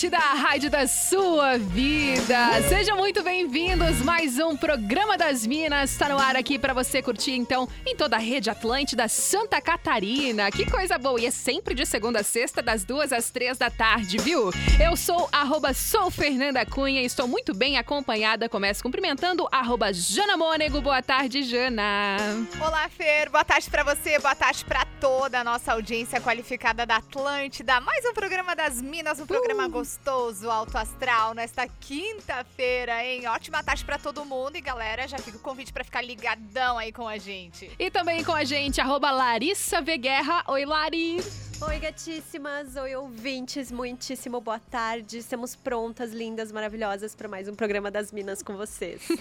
A Atlântida, a rádio da sua vida. Sejam muito bem-vindos. Mais um programa das Minas está no ar aqui para você curtir, então, em toda a rede Atlântida Santa Catarina. Que coisa boa! E é sempre de segunda a sexta, das duas às três da tarde, viu? Eu sou arroba sou Fernanda Cunha e estou muito bem acompanhada. Começo cumprimentando arroba Jana Mônego. Boa tarde, Jana. Olá, Fer. Boa tarde pra você, boa tarde pra toda a nossa audiência qualificada da Atlântida. Mais um programa das Minas, um programa gostoso, alto astral, nesta quinta-feira, hein? Ótima tarde pra todo mundo e, galera, já fica o convite pra ficar ligadão aí com a gente. E também com a gente, arroba Larissa V. Guerra. Oi, Lari. Oi, gatíssimas! Oi, ouvintes! Muitíssimo boa tarde! Estamos prontas, lindas, maravilhosas para mais um programa das Minas com vocês.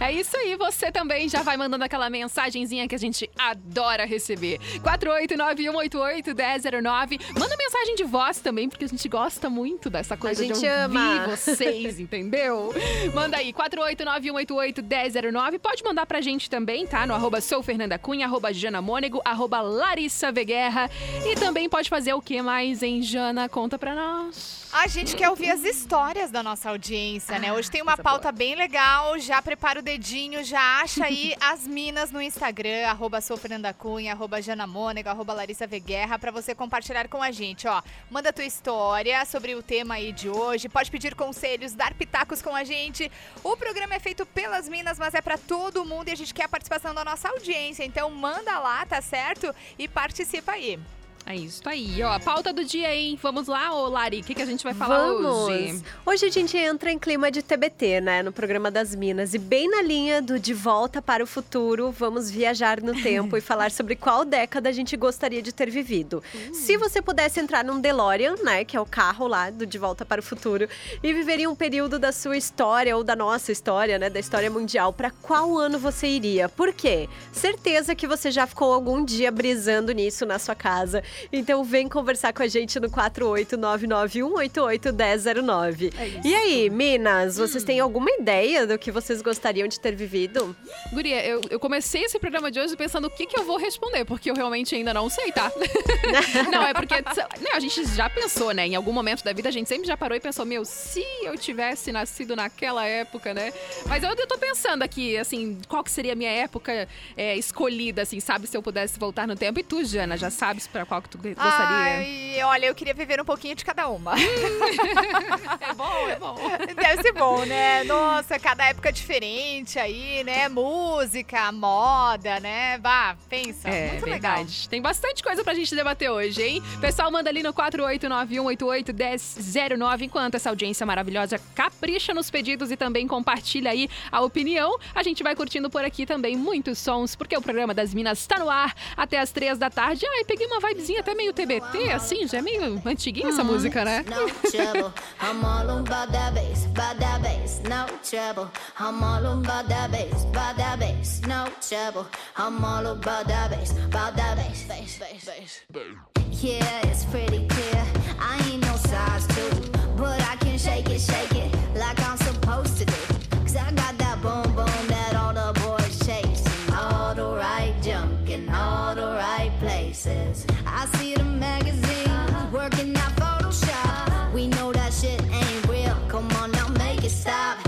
É isso aí, você também já vai mandando aquela mensagenzinha que a gente adora receber. 489-188-1009. Manda mensagem de voz também, porque a gente gosta muito dessa coisa gente de ouvir ama. vocês, entendeu? Manda aí, 489-188-1009. Pode mandar pra gente também, tá? No arroba sou Fernanda Cunha, arroba Jana Mônego, arroba Larissa Veguerra. E também pode fazer o que mais, hein, Jana? Conta pra nós. A gente quer ouvir as histórias da nossa audiência, né? Hoje tem uma pauta bem legal. Já prepara o dedinho, já acha aí as minas no Instagram, arroba sou Fernanda Cunha, arroba Jana Mônego, arroba Larissa Veguerra, pra você compartilhar com a gente, ó. Manda tua história sobre o tema aí de hoje, pode pedir conselhos, dar pitacos com a gente. O programa é feito pelas minas, mas é pra todo mundo e a gente quer a participação da nossa audiência. Então manda lá, tá certo? E participa aí. É isso aí, ó. A pauta do dia, hein? Vamos lá, ô Lari, o que, que a gente vai falar Vamos! hoje? Hoje a gente entra em clima de TBT, né? No programa das Minas. E bem na linha do De Volta para o Futuro, vamos viajar no tempo e falar sobre qual década a gente gostaria de ter vivido. Se você pudesse entrar num DeLorean, né? Que é o carro lá do De Volta para o Futuro, e viver em um período da sua história ou da nossa história, né? Da história mundial, para qual ano você iria? Por quê? Certeza que você já ficou algum dia brisando nisso na sua casa. Então vem conversar com a gente no 48991881009. É. E aí, Minas, vocês têm alguma ideia do que vocês gostariam de ter vivido? Guria, eu, eu comecei esse programa de hoje pensando o que, que eu vou responder, porque eu realmente ainda não sei, tá? não, é porque né, a gente já pensou, né? Em algum momento da vida a gente sempre já parou e pensou, meu, se eu tivesse nascido naquela época, né? Mas eu, eu tô pensando aqui, assim, qual que seria a minha época é, escolhida, assim, sabe? Se eu pudesse voltar no tempo. E tu, Jana, já sabes pra qual que tu gostaria? Ai, olha, eu queria viver um pouquinho de cada uma. É bom, é bom. Deve ser bom, né? Nossa, cada época diferente aí, né? Música, moda, né? Vá, pensa. É, Muito verdade. legal. Tem bastante coisa pra gente debater hoje, hein? Pessoal, manda ali no 489-188-1009. Enquanto essa audiência maravilhosa capricha nos pedidos e também compartilha aí a opinião, a gente vai curtindo por aqui também muitos sons, porque o programa das Minas está no ar até as três da tarde. Ai, peguei uma vibezinha até meio TBT, assim, já é meio antiguinha essa música, né? Yeah, it's pretty clear. I ain't no size two, but I can shake it, shake it like I'm supposed to do. Cause I got that boom boom that all the boys chase. All the right junk in all the right places. Stop.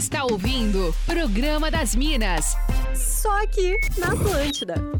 está ouvindo Programa das Minas. Só aqui na Atlântida.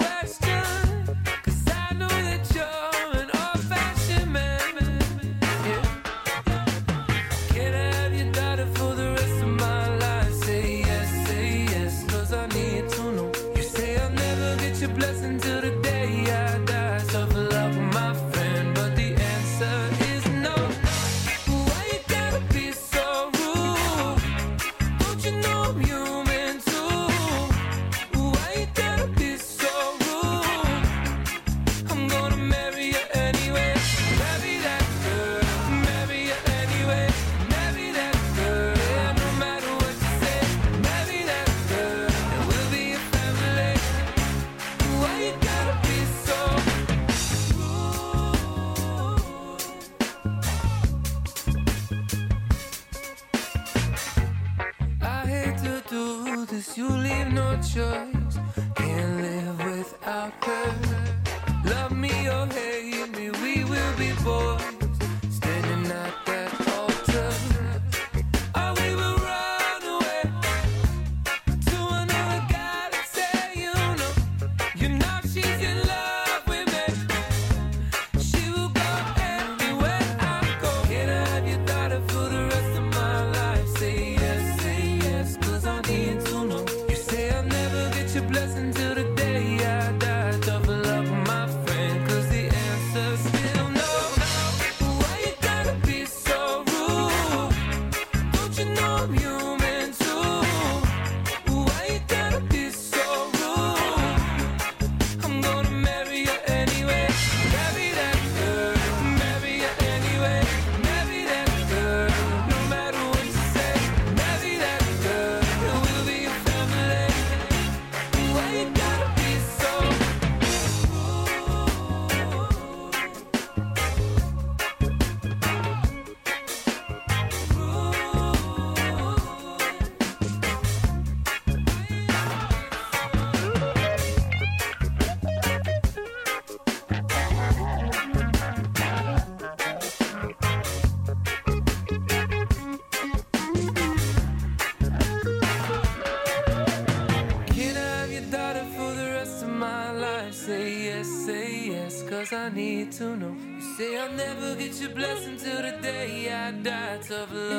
You say I'll never get your blessing till the day I die. Tough luck,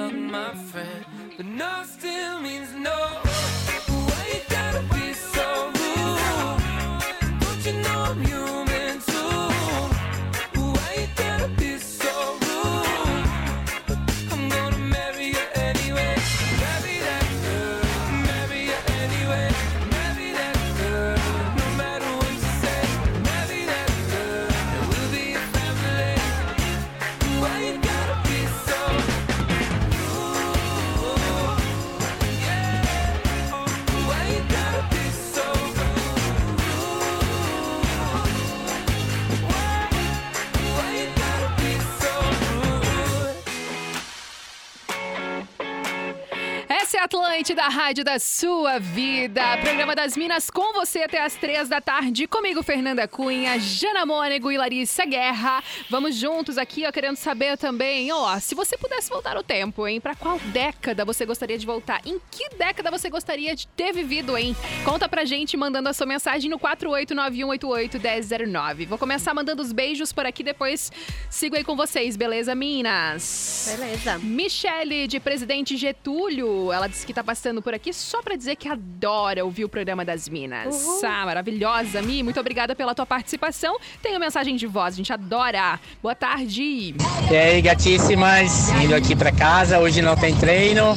Atlântida, rádio da sua vida. Programa das Minas com você até as três da tarde. Comigo, Fernanda Cunha, Jana Mônego e Larissa Guerra. Vamos juntos aqui, ó, querendo saber também, ó, se você pudesse voltar o tempo, hein? Pra qual década você gostaria de voltar? Em que década você gostaria de ter vivido, hein? Conta pra gente mandando a sua mensagem no 48918811009. Vou começar mandando os beijos por aqui, depois sigo aí com vocês, beleza, Minas? Beleza. Michele, de Presidente Getúlio, ela disse que tá passando por aqui só pra dizer que adora ouvir o programa das Minas. Ah, maravilhosa, Mi. Muito obrigada pela tua participação. Tem uma mensagem de voz, a gente adora. Boa tarde. E aí, gatíssimas, indo aqui pra casa. Hoje não tem treino.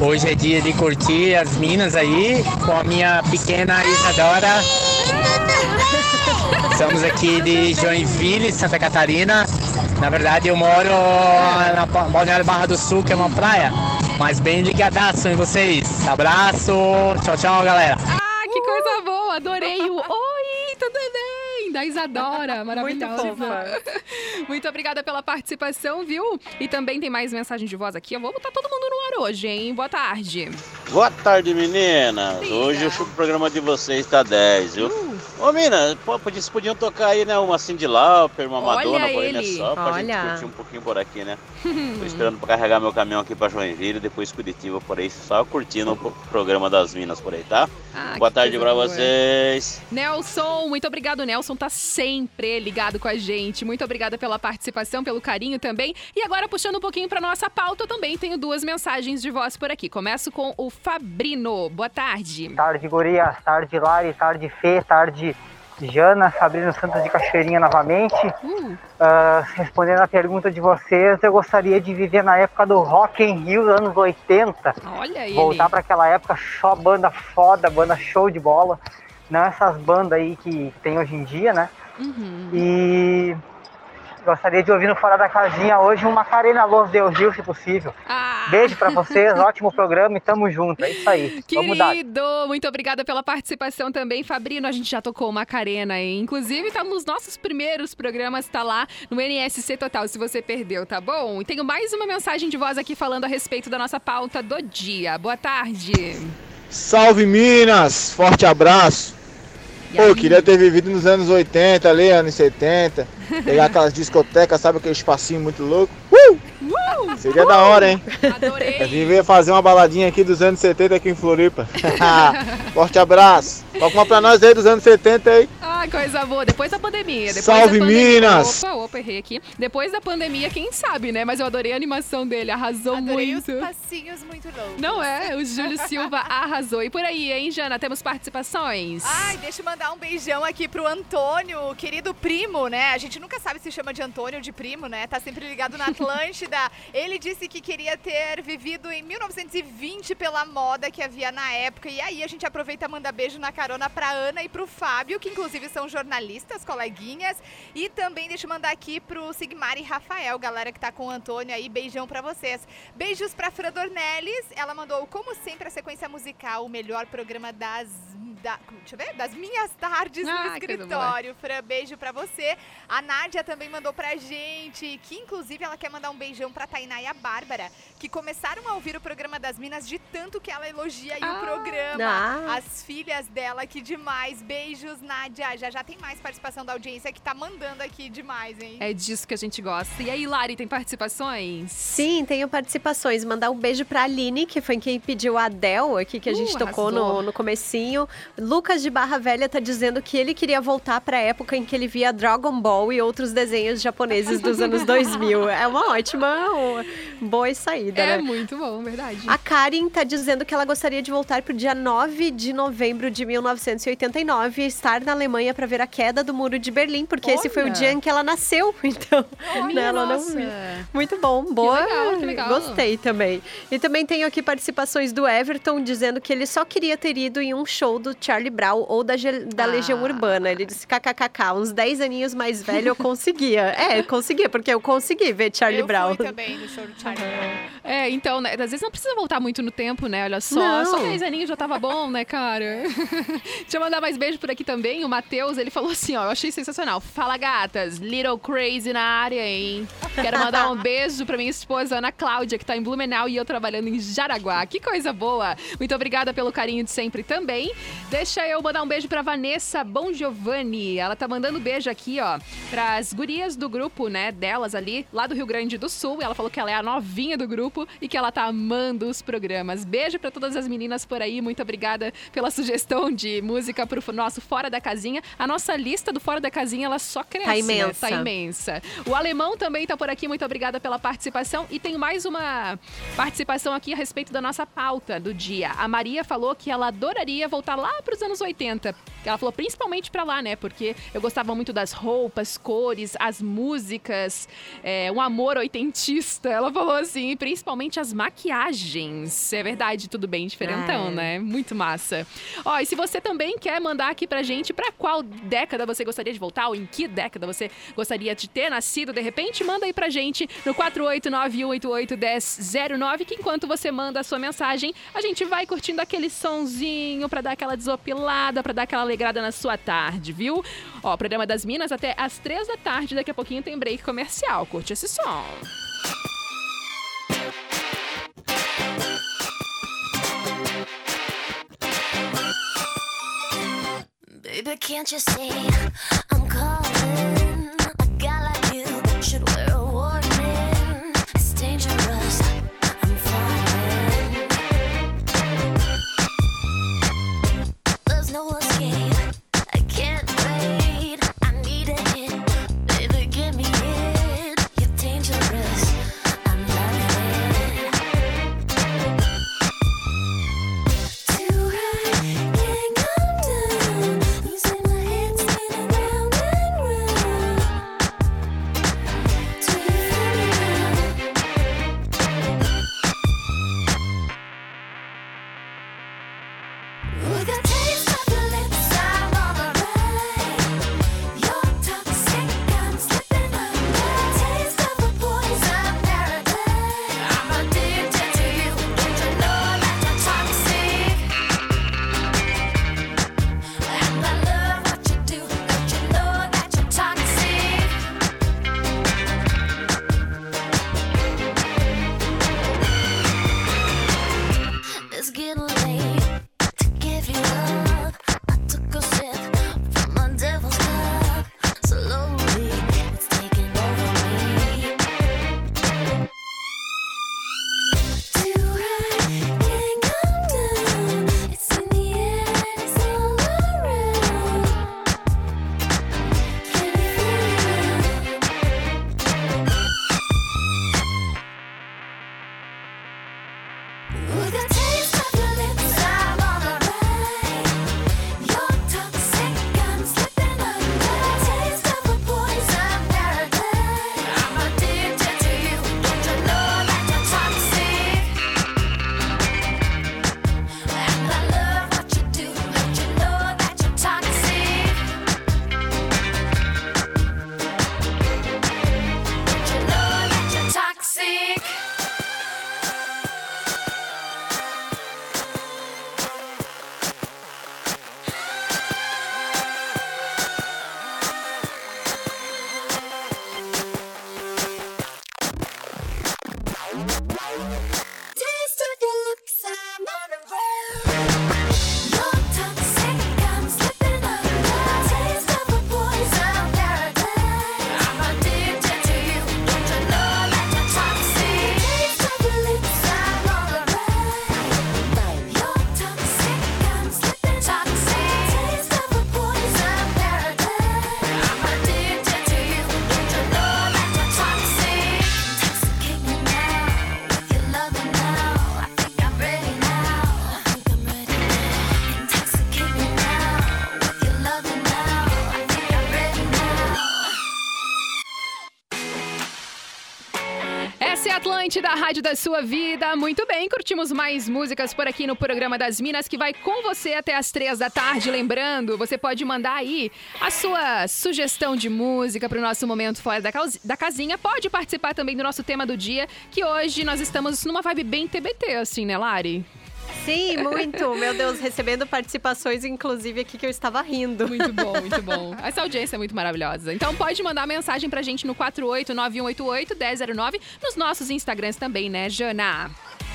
Hoje é dia de curtir as minas aí com a minha pequena Isadora. Estamos aqui de Joinville, Santa Catarina. Na verdade, eu moro na Balneário Barra do Sul, que é uma praia, mas bem ligadaço em vocês. Abraço, tchau, tchau, galera. Ah, que coisa boa. Adorei o Oi, tudo bem? Linda, Isadora, maravilhosa. fofa. Muito obrigada pela participação, viu? E também tem mais mensagem de voz aqui. Eu vou botar todo mundo no ar hoje, hein? Boa tarde. Boa tarde, meninas. Hoje o programa de vocês tá 10, viu? Uh, Ô, mina, pô, vocês podiam tocar aí, né? Uma Cindy Lauper, uma Olha Madonna, por aí, né? Só pra Olha. gente curtir um pouquinho por aqui, né? Tô esperando pra carregar meu caminhão aqui pra Joinville, depois Curitiba, por aí, só curtindo o pro- programa das minas por aí, tá? ah, Boa tarde pra boa. vocês. Nelson, muito obrigado. Nelson tá sempre ligado com a gente. Muito obrigada pela participação, pelo carinho também. E agora, puxando um pouquinho pra nossa pauta, eu também tenho duas mensagens de voz por aqui. Começo com o Fabrino. Boa tarde. Tarde, Gurias. Tarde, Lari. Tarde, Fê. Tarde, Jana. Sabrina Santos de Cachoeirinha novamente. Uh, respondendo a pergunta de vocês, eu gostaria de viver na época do Rock in Rio, anos 80. olha ele. Voltar para aquela época só banda foda, banda show de bola. Não essas bandas aí que tem hoje em dia, né? Uhum. E gostaria de ouvir no Fora da Casinha hoje uma Macarena Los Deus Gil, se possível. Ah, Beijo pra vocês, ótimo programa e tamo junto. É isso aí. Querido, muito obrigada pela participação também. Fabrino, a gente já tocou Macarena, hein? Inclusive, tá nos nossos primeiros programas, tá lá no NSC Total, se você perdeu, tá bom? E tenho mais uma mensagem de voz aqui falando a respeito da nossa pauta do dia. Boa tarde. Salve Minas! Forte abraço! Pô, eu queria ter vivido nos anos 80 ali, anos 70. Pegar aquelas discotecas, sabe aquele espacinho muito louco? Uh! Seria da hora, hein? Adorei. A gente veio fazer uma baladinha aqui dos anos 70 aqui em Floripa. Forte abraço! Toca uma pra nós aí dos anos 70 aí. Ah, coisa boa. Depois da pandemia. Depois Salve, da pandemia... Minas! Opa, opa, errei aqui. Depois da pandemia, quem sabe, né? Mas eu adorei a animação dele, arrasou Adorei muito. os passinhos muito loucos. Não é? O Júlio Silva arrasou. E por aí, hein, Jana? Temos participações? Ai, deixa eu mandar um beijão aqui pro Antônio, querido primo, né? A gente nunca sabe se chama de Antônio ou de primo, né? Tá sempre ligado na Atlântida. Ele disse que queria ter vivido em 1920 pela moda que havia na época. E aí a gente aproveita e manda beijo na carona pra Ana e pro Fábio, que inclusive são jornalistas, coleguinhas. E também deixa eu mandar aqui pro Sigmar e Rafael, galera que tá com o Antônio aí. Beijão pra vocês. Beijos pra Fran Dornelles. Ela mandou, como sempre, a sequência musical, o melhor programa das. Da, deixa eu ver, das minhas tardes Ah, no escritório. Fran, beijo pra você. A Nádia também mandou pra gente, que inclusive ela quer mandar um beijão pra Tainá e a Bárbara, que começaram a ouvir o programa das Minas de tanto que ela elogia aí Ah. o programa. Ah. As filhas dela, que demais. Beijos, Nádia. Já já tem mais participação da audiência que tá mandando aqui demais, hein? É disso que a gente gosta. E aí, Lari, tem participações? Sim, tenho participações. Mandar um beijo pra Aline, que foi quem pediu a Adele aqui, que a Uh, gente tocou arrasou. no, no comecinho. Lucas de Barra Velha tá dizendo que ele queria voltar pra época em que ele via Dragon Ball e outros desenhos japoneses dos anos 2000. É uma ótima, uma boa saída, É né? muito bom, verdade. A Karen tá dizendo que ela gostaria de voltar pro dia 9 de novembro de 1989 e estar na Alemanha para ver a queda do Muro de Berlim, porque esse foi o Olha! dia em que ela nasceu. Então, né, ela não. Muito bom, boa. legal, que legal. Gostei também. E também tenho aqui participações do Everton dizendo que ele só queria ter ido em um show do Charlie Brown ou da, Ge- da Ah. Legião Urbana. Ele disse kkkk, uns 10 aninhos mais velho eu conseguia. é, eu conseguia, porque eu consegui ver Charlie eu Brown. fui também no show do Charlie Brown. É, então, né, às vezes não precisa voltar muito no tempo, né? Olha só, Não. só 10 aninhos já tava bom, né, cara? Deixa eu mandar mais beijo por aqui também. O Matheus, ele falou assim, ó, eu achei sensacional. Fala, gatas, little crazy na área, hein? Quero mandar um beijo pra minha esposa, Ana Cláudia, que tá em Blumenau e eu trabalhando em Jaraguá. Que coisa boa! Muito obrigada pelo carinho de sempre também. Deixa eu mandar um beijo pra Vanessa Bon Giovanni. Ela tá mandando beijo aqui, ó, pras gurias do grupo, né, delas ali, lá do Rio Grande do Sul. Ela falou que ela é a novinha do grupo e que ela tá amando os programas. Beijo pra todas as meninas por aí. Muito obrigada pela sugestão de música pro nosso Fora da Casinha. A nossa lista do Fora da Casinha, ela só cresce, Tá né? imensa. Tá imensa. O alemão também tá por aqui. Muito obrigada pela participação. E tem mais uma participação aqui a respeito da nossa pauta do dia. A Maria falou que ela adoraria voltar lá pros anos 80. Ela falou principalmente pra lá, né? Porque eu gostava muito das roupas, cores, as músicas, é, um amor oitentista. Ela falou assim, principalmente as maquiagens. É verdade, tudo bem diferentão, É. né? Muito massa. Ó, e se você também quer mandar aqui pra gente pra qual década você gostaria de voltar ou em que década você gostaria de ter nascido de repente, manda aí pra gente no 489-188-1009 que enquanto você manda a sua mensagem, a gente vai curtindo aquele sonzinho pra dar aquela desopilada pra dar aquela alegrada na sua tarde, viu? Ó, programa das Minas até às três da tarde, daqui a pouquinho tem break comercial. Curte esse som. Baby, can't you see Essa é a Atlântida, a rádio da sua vida. Muito bem, curtimos mais músicas por aqui no programa das Minas, que vai com você até as três da tarde. Lembrando, você pode mandar aí a sua sugestão de música para o nosso momento fora da, da casinha. Pode participar também do nosso tema do dia, que hoje nós estamos numa vibe bem TBT, assim, né, Lari? Sim, muito. Meu Deus, recebendo participações, inclusive aqui que eu estava rindo. Muito bom, muito bom. Essa audiência é muito maravilhosa. Então pode mandar mensagem pra gente no 4891881009, nos nossos Instagrams também, né, Jana?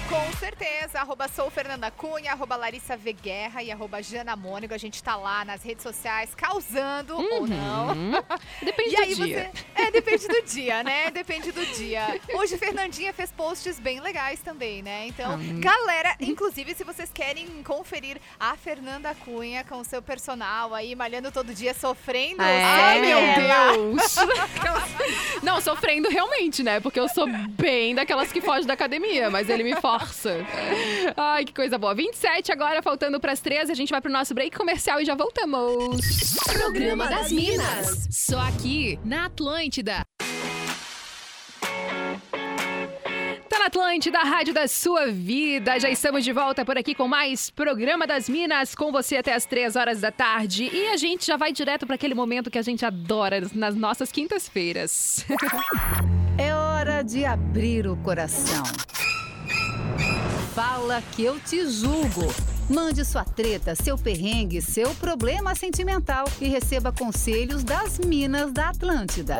Com certeza, arroba sou Fernanda Cunha, arroba Larissa V Guerra e arroba Jana Mônigo. A gente tá lá nas redes sociais causando ou não. Uhum. Depende e do dia. você. É, depende do dia, né? Depende do dia. Hoje Fernandinha fez posts bem legais também, né? Então, Hum. galera, inclusive, se vocês querem conferir a Fernanda Cunha com o seu personal aí, malhando todo dia, sofrendo. É. Ai, meu ela. Deus! Não, sofrendo realmente, né? Porque eu sou bem daquelas que fogem da academia, mas ele me Ai, que coisa boa. 27 agora, faltando pras 13, a gente vai pro nosso break comercial e já voltamos. Programa das Minas. Só aqui, na Atlântida. Tá na Atlântida, a rádio da sua vida. Já estamos de volta por aqui com mais Programa das Minas, com você até as 3 horas da tarde. E a gente já vai direto para aquele momento que a gente adora nas nossas quintas-feiras. É hora de abrir o coração. Fala que eu te julgo. Mande sua treta, seu perrengue, seu problema sentimental e receba conselhos das Minas da Atlântida.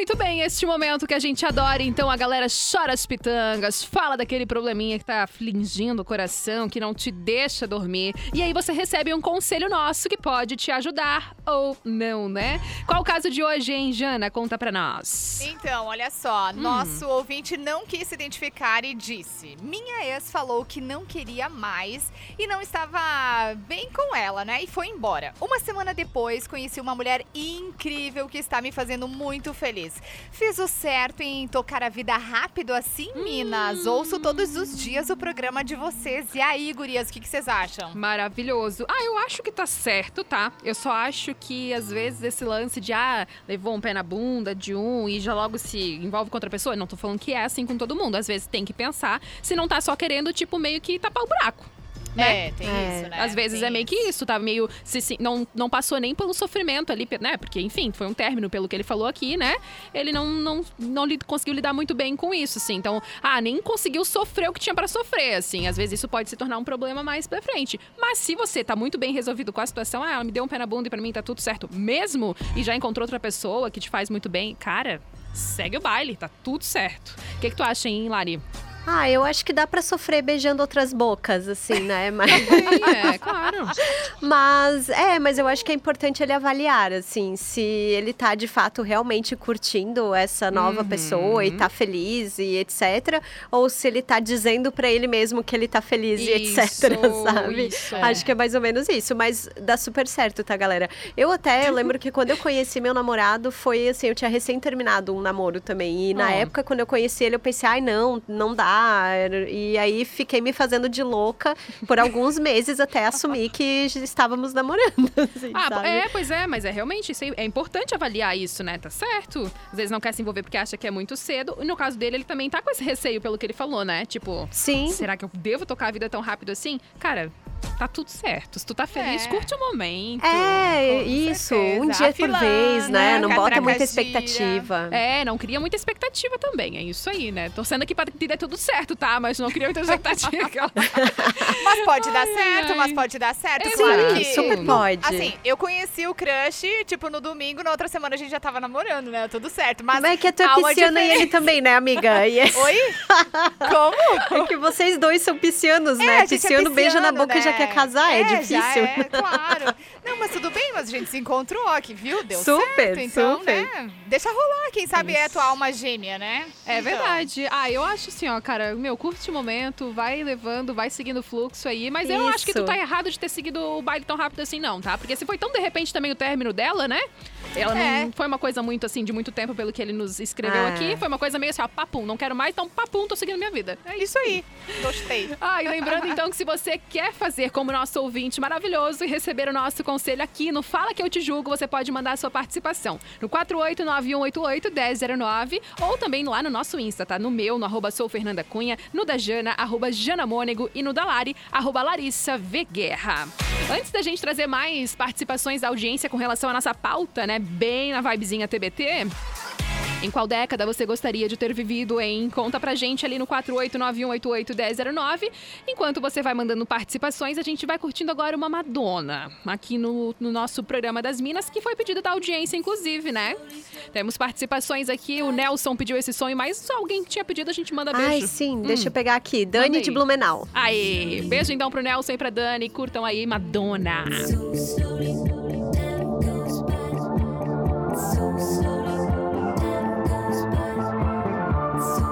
Muito bem, este momento que a gente adora, então a galera chora as pitangas, fala daquele probleminha que tá afligindo o coração, que não te deixa dormir. E aí você recebe um conselho nosso que pode te ajudar ou não, né? Qual o caso de hoje, hein, Jana? Conta pra nós. Então, olha só, nosso ouvinte não quis se identificar e disse: Minha ex falou que não queria mais e não estava bem com ela, né? E foi embora. Uma semana depois, conheci uma mulher incrível que está me fazendo muito feliz. Fiz o certo em tocar a vida rápido assim, Minas. Ouço todos os dias o programa de vocês. E aí, gurias, o que, que vocês acham? Maravilhoso. Ah, eu acho que tá certo, tá? Eu só acho que às vezes esse lance de ah, levou um pé na bunda de um e já logo se envolve com outra pessoa, não tô falando que é assim com todo mundo. Às vezes tem que pensar se não tá só querendo, tipo, meio que tapar o buraco. Né? É, tem É. isso, né? Às vezes Tem é meio que isso, tá meio. Se, se- não, não passou nem pelo sofrimento ali, né? Porque, enfim, foi um término pelo que ele falou aqui, né? Ele não, não, não li- conseguiu lidar muito bem com isso, assim. Então, ah, nem conseguiu sofrer o que tinha pra sofrer, assim. Às vezes isso pode se tornar um problema mais pra frente. Mas se você tá muito bem resolvido com a situação, ah, ela me deu um pé na bunda e pra mim tá tudo certo mesmo, e já encontrou outra pessoa que te faz muito bem, cara. Segue o baile, tá tudo certo. O que, que tu acha, hein, Lari? Ah, eu acho que dá pra sofrer beijando outras bocas, assim, né? Mas, É, claro. mas é, mas eu acho que é importante ele avaliar, assim, se ele tá de fato realmente curtindo essa nova Uhum. pessoa e tá feliz e etc, ou se ele tá dizendo pra ele mesmo que ele tá feliz e etc, Isso, sabe? isso. Acho que é mais ou menos isso, mas dá super certo, tá, galera? Eu até eu lembro que quando eu conheci meu namorado, foi assim, eu tinha recém terminado um namoro também. E na Ó. época, quando eu conheci ele, eu pensei, ai, não, não dá. E aí fiquei me fazendo de louca por alguns meses até assumir que estávamos namorando. assim, Ah, sabe? é, pois é, mas é realmente isso é importante avaliar isso, né? Tá certo? Às vezes não quer se envolver porque acha que é muito cedo. E no caso dele, ele também tá com esse receio pelo que ele falou, né? Tipo, Sim. será que eu devo tocar a vida tão rápido assim? Cara, tá tudo certo. Se tu tá feliz, É. curte o momento. É, isso. certeza. Um dia A por filana, vez, né? Não bota muita expectativa. É, não cria muita expectativa também, é isso aí, né? Torcendo aqui pra que dê tudo certo, tá? Mas não cria muita expectativa. Mas pode dar Ai, certo, ai. mas pode dar certo. Sim, claro que, super pode. Assim, eu conheci o crush, tipo, no domingo, na outra semana a gente já tava namorando, né? Tudo certo. Mas, Mas é que é há uma pisciano e ele também, né, amiga? E é- Oi? Como? É que vocês dois são piscianos, É, né? a gente é pisciano beija na pisciano, boca e já né? quer casar, é, já difícil. é, claro. Não, mas tudo bem, mas a gente se encontrou aqui, viu? Deu Super, certo. Então, super. né? Deixa rolar, quem sabe é tua alma gêmea, né? É Então. verdade. Ah, eu acho assim, ó, cara, meu, curte o momento, vai levando, vai seguindo o fluxo aí. Mas eu não acho que tu Isso. tá errado de ter seguido o baile tão rápido assim, não, tá? Porque se foi tão de repente também o término dela, né? Ela É. não foi uma coisa muito assim, de muito tempo, pelo que ele nos escreveu Ah. aqui. Foi uma coisa meio assim, ó, papum, não quero mais, então papum, tô seguindo minha vida. É Isso aí. Gostei. Ah, e lembrando então que se você quer fazer como nosso ouvinte maravilhoso e receber o nosso conselho aqui no Fala Que Eu Te Julgo, você pode mandar a sua participação no 489-188-1009 ou também lá no nosso Insta, tá? No meu, no arroba sou Fernanda Cunha, no da Jana, arroba Jana Mônego e no da Lari, arroba Larissa V. Guerra. Antes da gente trazer mais participações da audiência com relação à nossa pauta, né? Bem na vibezinha TBT, em qual década você gostaria de ter vivido em? Conta pra gente ali no 489-188-1009. Enquanto você vai mandando participações, a gente vai curtindo agora uma Madonna, aqui no, no nosso programa das Minas, que foi pedido da audiência, inclusive, né? Temos participações aqui, o Nelson pediu esse sonho, mas alguém que tinha pedido, a gente manda beijo. Ai, sim, deixa eu pegar aqui. Dani de aí. Blumenau. Aê! Beijo então pro Nelson e pra Dani. Curtam aí Madonna. I'm tired of waiting on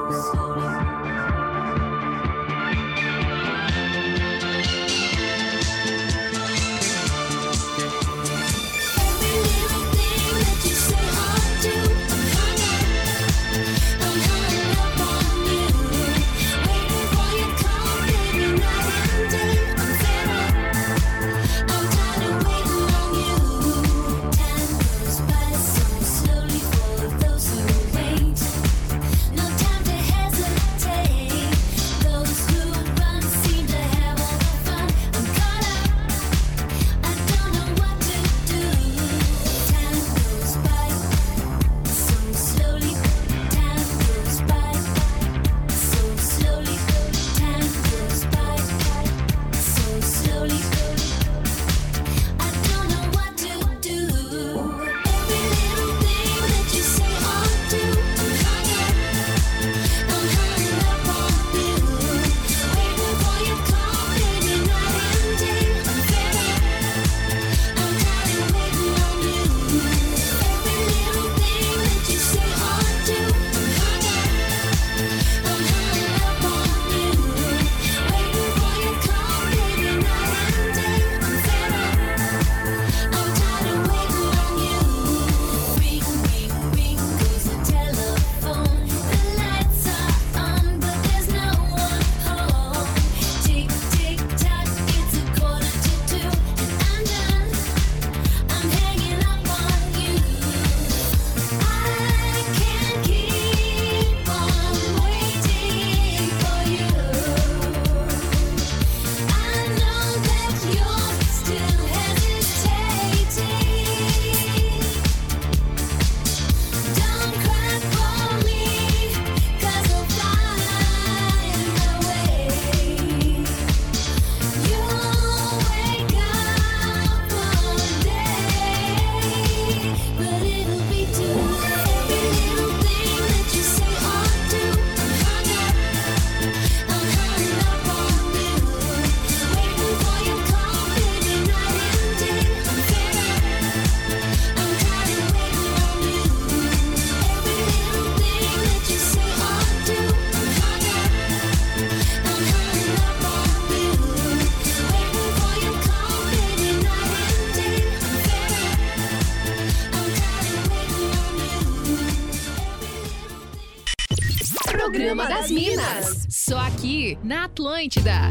na Atlântida.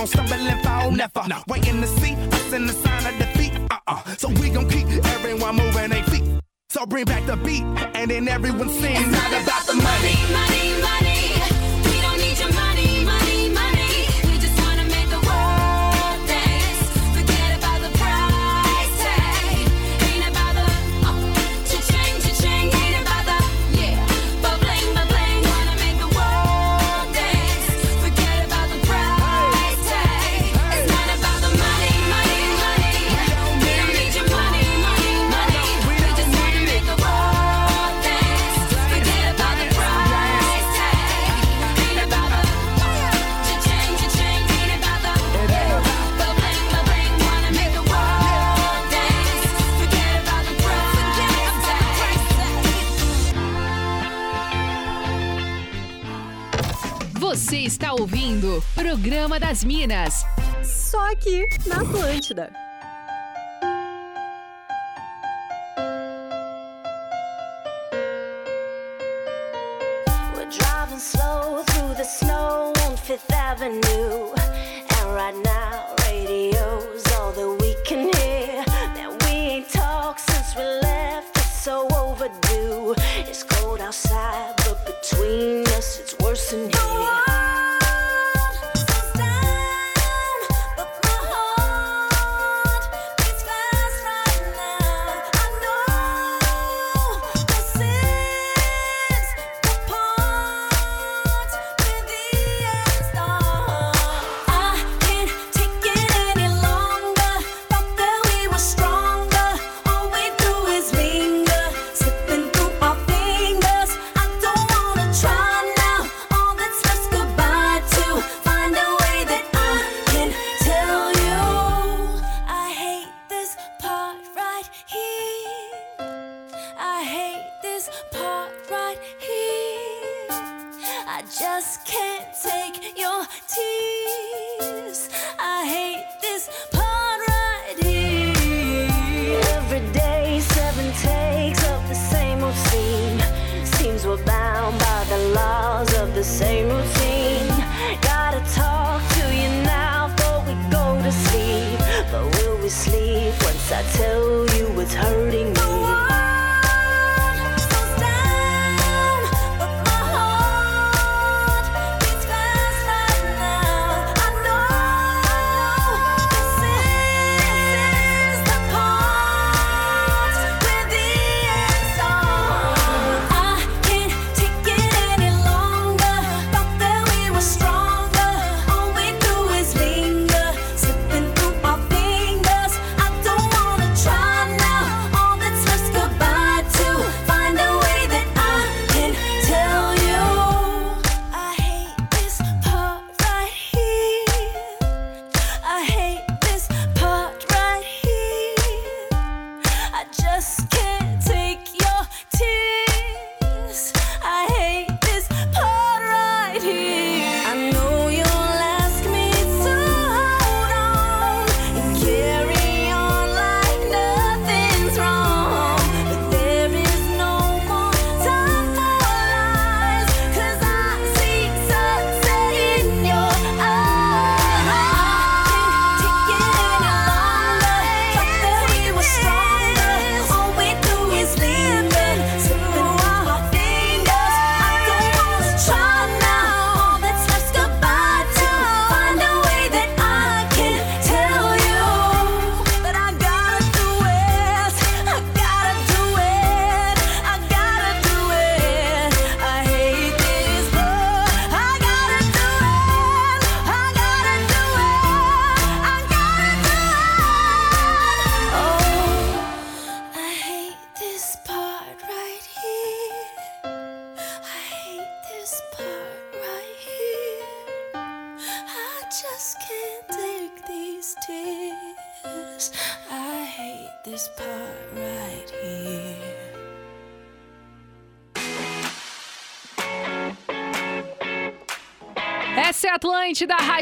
gon' stumble and fall never. No. Waiting to see us in the sign of defeat. Uh uh. So we gon' keep everyone moving their feet. So bring back the beat, and then everyone sing. It's not about the money, money, money. Você está ouvindo Programa das Minas. Só aqui na Atlântida. We're driving slow through the snow on Fifth Avenue. And right now, radio's all that we can hear. That we ain't talked since we left, it's so overdue. It's cold outside, but between us, it's worse than here.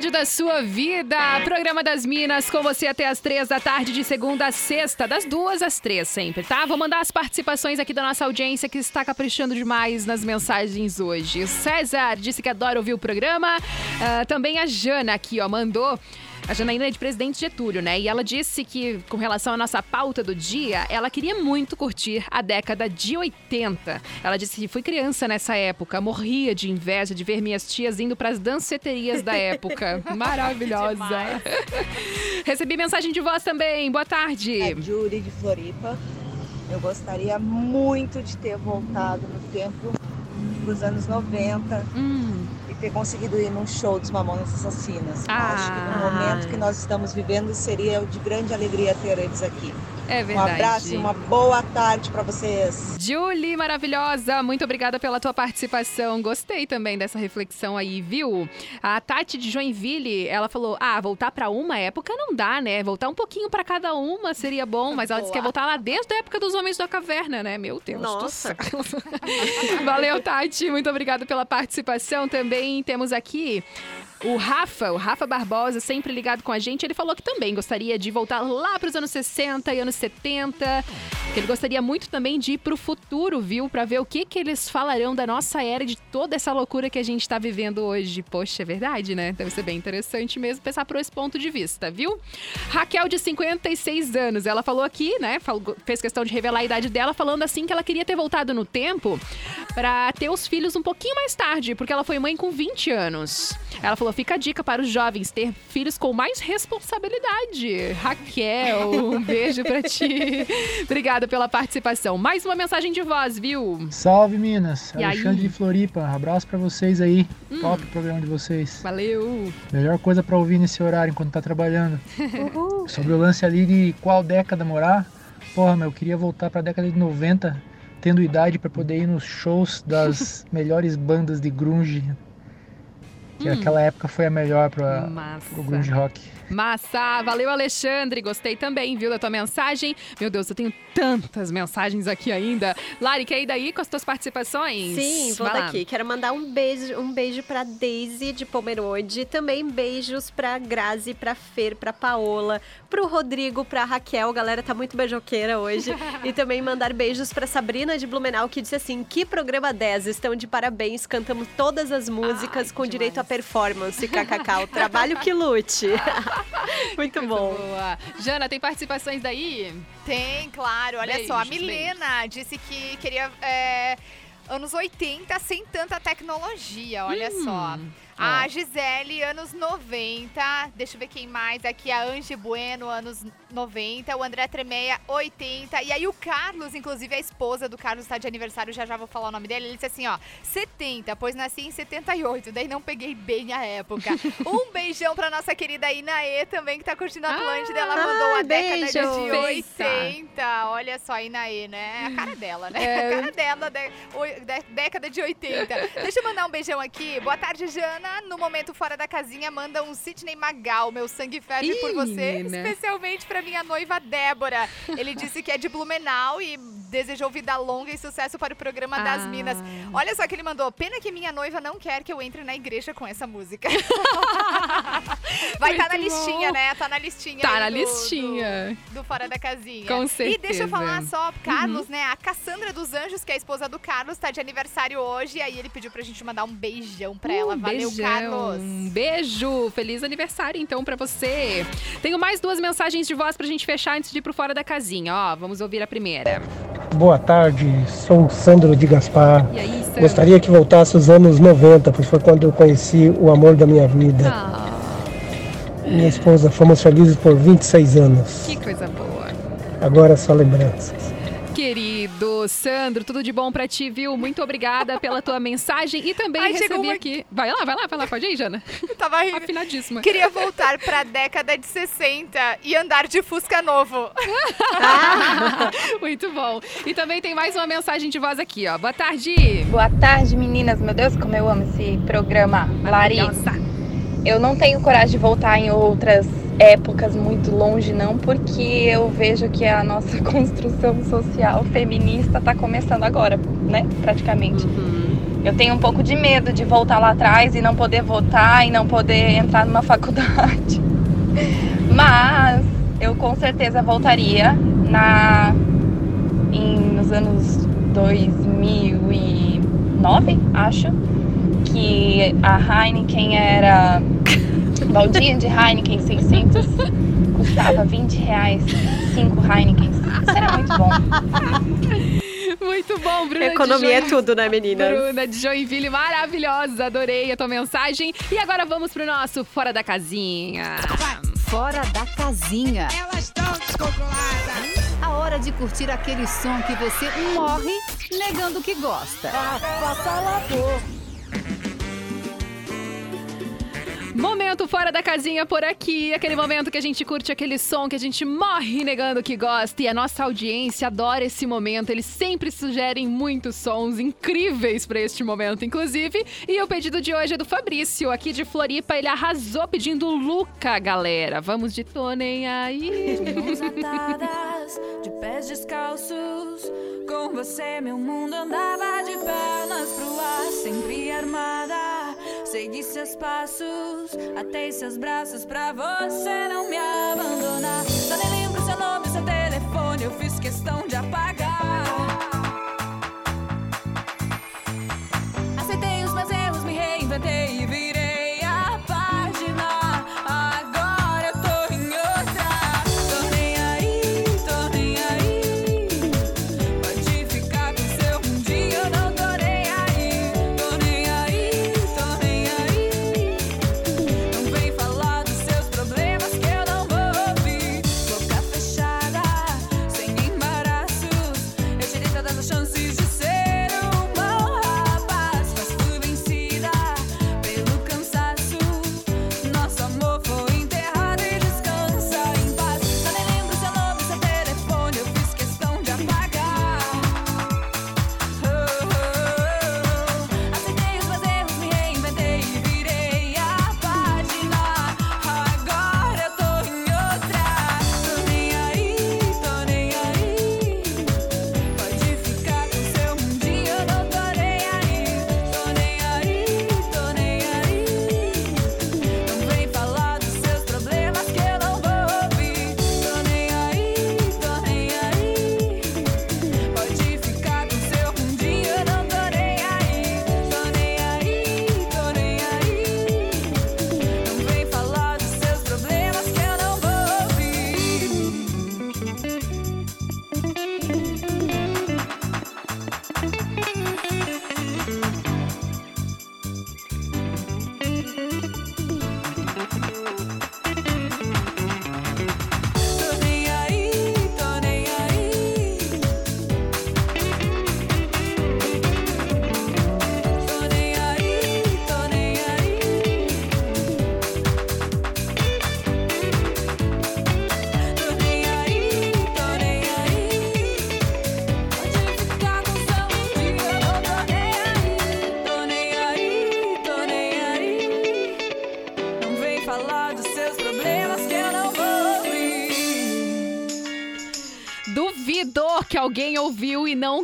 Rádio da sua vida. Programa das Minas com você até as três da tarde, de segunda a sexta, das duas às três sempre, tá? Vou mandar as participações aqui da nossa audiência que está caprichando demais nas mensagens hoje. O César disse que adora ouvir o programa. Ah, também a Jana aqui, ó, mandou. A Janaína é de Presidente Getúlio, né? E ela disse que, com relação à nossa pauta do dia, ela queria muito curtir a década de 80. Ela disse que fui criança nessa época, morria de inveja de ver minhas tias indo para as danceterias da época. Maravilhosa. Recebi mensagem de voz também. Boa tarde. É Júri de Floripa. Eu gostaria muito de ter voltado no tempo dos anos 90 e ter conseguido ir num show dos Mamonas Assassinas. Acho que no momento que nós estamos vivendo seria de grande alegria ter eles aqui. É Um verdade. abraço e uma boa tarde para vocês. Julie, maravilhosa, muito obrigada pela tua participação. Gostei também dessa reflexão aí, viu? A Tati de Joinville, ela falou: "Ah, voltar pra uma época não dá, né? Voltar um pouquinho pra cada uma seria bom, mas ela disse que quer voltar lá desde a época dos homens da caverna, né? Meu Deus Nossa. do céu. Valeu, Tati, muito obrigada pela participação. Também temos aqui o Rafa, o Rafa Barbosa, sempre ligado com a gente, ele falou que também gostaria de voltar lá para os anos 60 e anos 70, que ele gostaria muito também de ir para o futuro, viu? Para ver o que, que eles falarão da nossa era de toda essa loucura que a gente está vivendo hoje. Poxa, é verdade, né? Deve ser bem interessante mesmo pensar por esse ponto de vista, viu? Raquel, de 56 anos, ela falou aqui, né? falou- fez questão de revelar a idade dela, falando assim que ela queria ter voltado no tempo para ter os filhos um pouquinho mais tarde, porque ela foi mãe com 20 anos. Ela falou: fica a dica para os jovens ter filhos com mais responsabilidade. Raquel, um beijo pra ti. Obrigada pela participação. Mais uma mensagem de voz, viu? Salve Minas, E Alexandre aí? de Floripa, abraço pra vocês aí, Hum. top programa de vocês. Valeu. Melhor coisa pra ouvir nesse horário enquanto tá trabalhando. Sobre o lance ali de qual década morar, porra, meu, eu queria voltar pra década de 90, tendo idade pra poder ir nos shows das melhores bandas de grunge. Que Hum. aquela época foi a melhor Massa. pro grunge rock. Massa, valeu Alexandre, gostei também, viu, da tua mensagem. Meu Deus, eu tenho tantas mensagens aqui ainda. Lari, quer ir daí com as tuas participações? Sim, vou Vai lá. daqui. Quero mandar um beijo, um beijo pra Daisy de Pomerode, também beijos pra Grazi, pra Fer, pra Paola, pro Rodrigo, pra Raquel, galera tá muito beijoqueira hoje. e também mandar beijos pra Sabrina de Blumenau que disse assim: "Que programa 10, estão de parabéns, cantamos todas as músicas com direito a performance, kkk, o trabalho que lute". muito bom. Boa. Jana, tem participações daí? Tem, claro. Olha só, a Beijos, Milena disse que queria é, anos 80 sem tanta tecnologia, olha Hum, só. A Gisele, anos 90. Deixa eu ver quem mais aqui. A Ange Bueno, anos 90. O André Tremeia, 80. E aí o Carlos, inclusive a esposa do Carlos está de aniversário, já já vou falar o nome dele. Ele disse assim, ó, 70, pois nasci em 78. Daí não peguei bem a época. um beijão pra nossa querida Inaê também, que tá curtindo a Atlântida. Ela mandou Ah, a década de beijo. 80. Olha só a Inaê, né? A cara dela, né? É. A cara dela, de- oi- de- década de 80. Deixa eu mandar um beijão aqui. Boa tarde, Jana. No momento fora da casinha, manda um Sidney Magal. Meu sangue ferve Ih, por você, menina. especialmente pra minha noiva Débora. Ele disse que é de Blumenau e desejou vida longa e sucesso para o programa das Ah. Minas. Olha só que ele mandou. Pena que minha noiva não quer que eu entre na igreja com essa música. Vai estar na Muito listinha, bom. né? Tá na listinha. Tá na do- listinha. Do, do Fora da Casinha. Com E deixa certeza. eu falar só, Carlos, Uhum. né? A Cassandra dos Anjos, que é a esposa do Carlos, tá de aniversário hoje. E aí ele pediu pra gente mandar um beijão pra ela. Um Valeu, beijão. Carlos. Um beijo. Feliz aniversário, então, pra você. Tenho mais duas mensagens de voz pra gente fechar antes de ir pro Fora da Casinha. Ó, vamos ouvir a primeira. Boa tarde, sou o Sandro de Gaspar. E aí, Sandro? Gostaria que voltasse os anos 90, pois foi quando eu conheci o amor da minha vida. Ah, Minha esposa, fomos felizes por 26 anos. que coisa boa. Agora só lembranças. Querido. Sandro, tudo de bom pra ti, viu? Muito obrigada pela tua mensagem e também Ai, recebi uma- aqui. Vai lá, vai lá, vai lá, pode ir, Jana. Eu tava rindo. Afinadíssima. Queria voltar pra década de 60 e andar de Fusca novo. Muito bom. E também tem mais uma mensagem de voz aqui, ó. Boa tarde. Boa tarde, meninas. Meu Deus, como eu amo esse programa. Larissa, eu não tenho coragem de voltar em outras épocas muito longe, não, porque eu vejo que a nossa construção social feminista tá começando agora, né? Praticamente. Eu tenho um pouco de medo de voltar lá atrás e não poder votar e não poder entrar numa faculdade. Mas eu com certeza voltaria na em, nos anos 2009, acho, que a Heineken era baldinha de Heineken 600 custava 20 reais, 5 Heineken. Isso era muito bom. Muito bom, Bruna. de Economia é tudo, né, meninas? Bruna de Joinville, maravilhosa. Adorei a tua mensagem. E agora vamos pro nosso Fora da Casinha. Fora da casinha. Elas estão descontroladas. A hora de curtir aquele som que você morre negando que gosta. Momento fora da casinha por aqui, aquele momento que a gente curte aquele som que a gente morre negando que gosta e a nossa audiência adora esse momento. Eles sempre sugerem muitos sons incríveis pra este momento, inclusive. E o pedido de hoje é do Fabrício, aqui de Floripa. Ele arrasou pedindo Luca, galera. Vamos de tô nem aí. atadas, de pés descalços. Com você, meu mundo andava de pernas pro ar, sempre armada. Segui seus passos, atei seus braços pra você não me abandonar. Já nem lembro seu nome, seu telefone, eu fiz questão de apagar.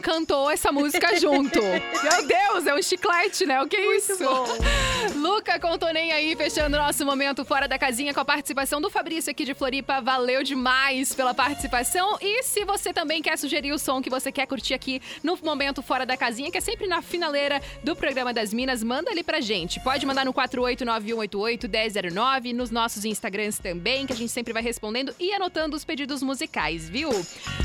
Cantou essa música junto. Meu Deus, é um chiclete, né? O que é isso? Luca contou nem aí, fechando nosso momento fora da casinha com a participação do Fabrício aqui de Floripa. Valeu demais pela participação. E se você também quer sugerir o som que você quer curtir aqui no momento fora da casinha, que é sempre na finaleira do programa das Minas, manda ali pra gente. Pode mandar no 489-188-1009, nos nossos Instagrams também, que a gente sempre vai respondendo e anotando os pedidos musicais, viu?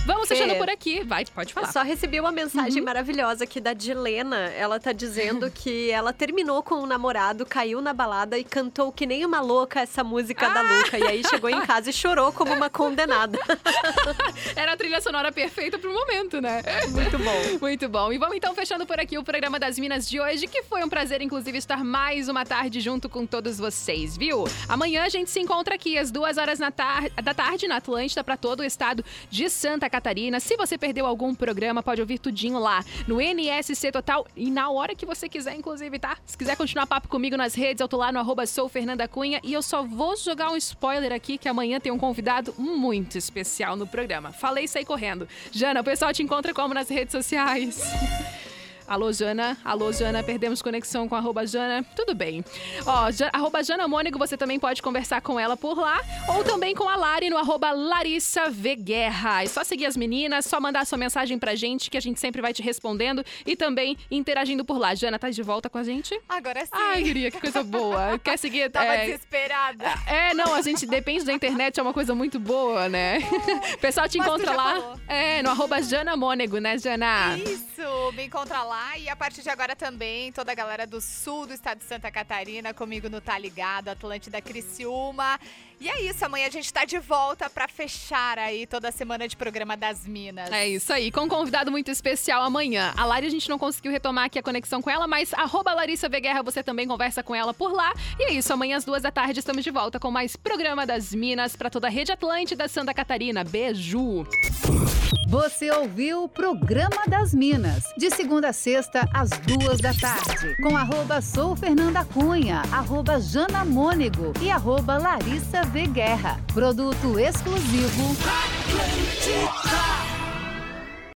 Vamos fechando Fê, por aqui. Vai, pode falar. Eu só recebi uma mensagem maravilhosa aqui da Dilena. Ela tá dizendo que ela terminou com o namorado namorado, caiu na balada e cantou que nem uma louca essa música da Luca. E aí chegou em casa e chorou como uma condenada. Era a trilha sonora perfeita pro momento, né? Muito bom. Muito bom. E vamos então fechando por aqui o programa das Minas de hoje, que foi um prazer, inclusive, estar mais uma tarde junto com todos vocês, viu? Amanhã a gente se encontra aqui às duas horas tar da tarde na Atlântida para todo o estado de Santa Catarina. Se você perdeu algum programa, pode ouvir tudinho lá no NSC Total e na hora que você quiser, inclusive, tá? Se quiser continuar papo comigo nas redes, eu tô lá no arroba sou Fernanda Cunha e eu só vou jogar um spoiler aqui que amanhã tem um convidado muito especial no programa. Falei e saí correndo. Jana, o pessoal te encontra como nas redes sociais? Alô, Jana. Alô, Jana. Perdemos conexão com a arroba Jana. Tudo bem. Ó, ja, arroba Jana Mônigo, você também pode conversar com ela por lá. Ou também com a Lari no arroba Larissa V Guerra. É só seguir as meninas, só mandar sua mensagem pra gente, que a gente sempre vai te respondendo e também interagindo por lá. Jana, tá de volta com a gente? Agora sim. Ai, queria, que coisa boa. Quer seguir? Tava é, desesperada. é, não, a gente depende da internet, é uma coisa muito boa, né? O pessoal te Mas encontra lá. falou. É, no arroba Jana Mônego, né, Jana? Isso, me encontra lá e a partir de agora também toda a galera do sul do estado de Santa Catarina comigo no Tá Ligado, Atlântida Criciúma. E é isso, amanhã a gente tá de volta pra fechar aí toda a semana de programa das Minas. É isso aí, com um convidado muito especial amanhã. A Lari a gente não conseguiu retomar aqui a conexão com ela, mas arroba Larissa Veguerra, você também conversa com ela por lá. E é isso, amanhã às duas da tarde estamos de volta com mais programa das Minas pra toda a rede Atlântida Santa Catarina. Beijo! Você ouviu o Programa das Minas, de segunda a sexta, às duas da tarde, com arroba sou Fernanda Cunha, arroba Jana Mônego e arroba Larissa V. Guerra. Produto exclusivo. Atlântica.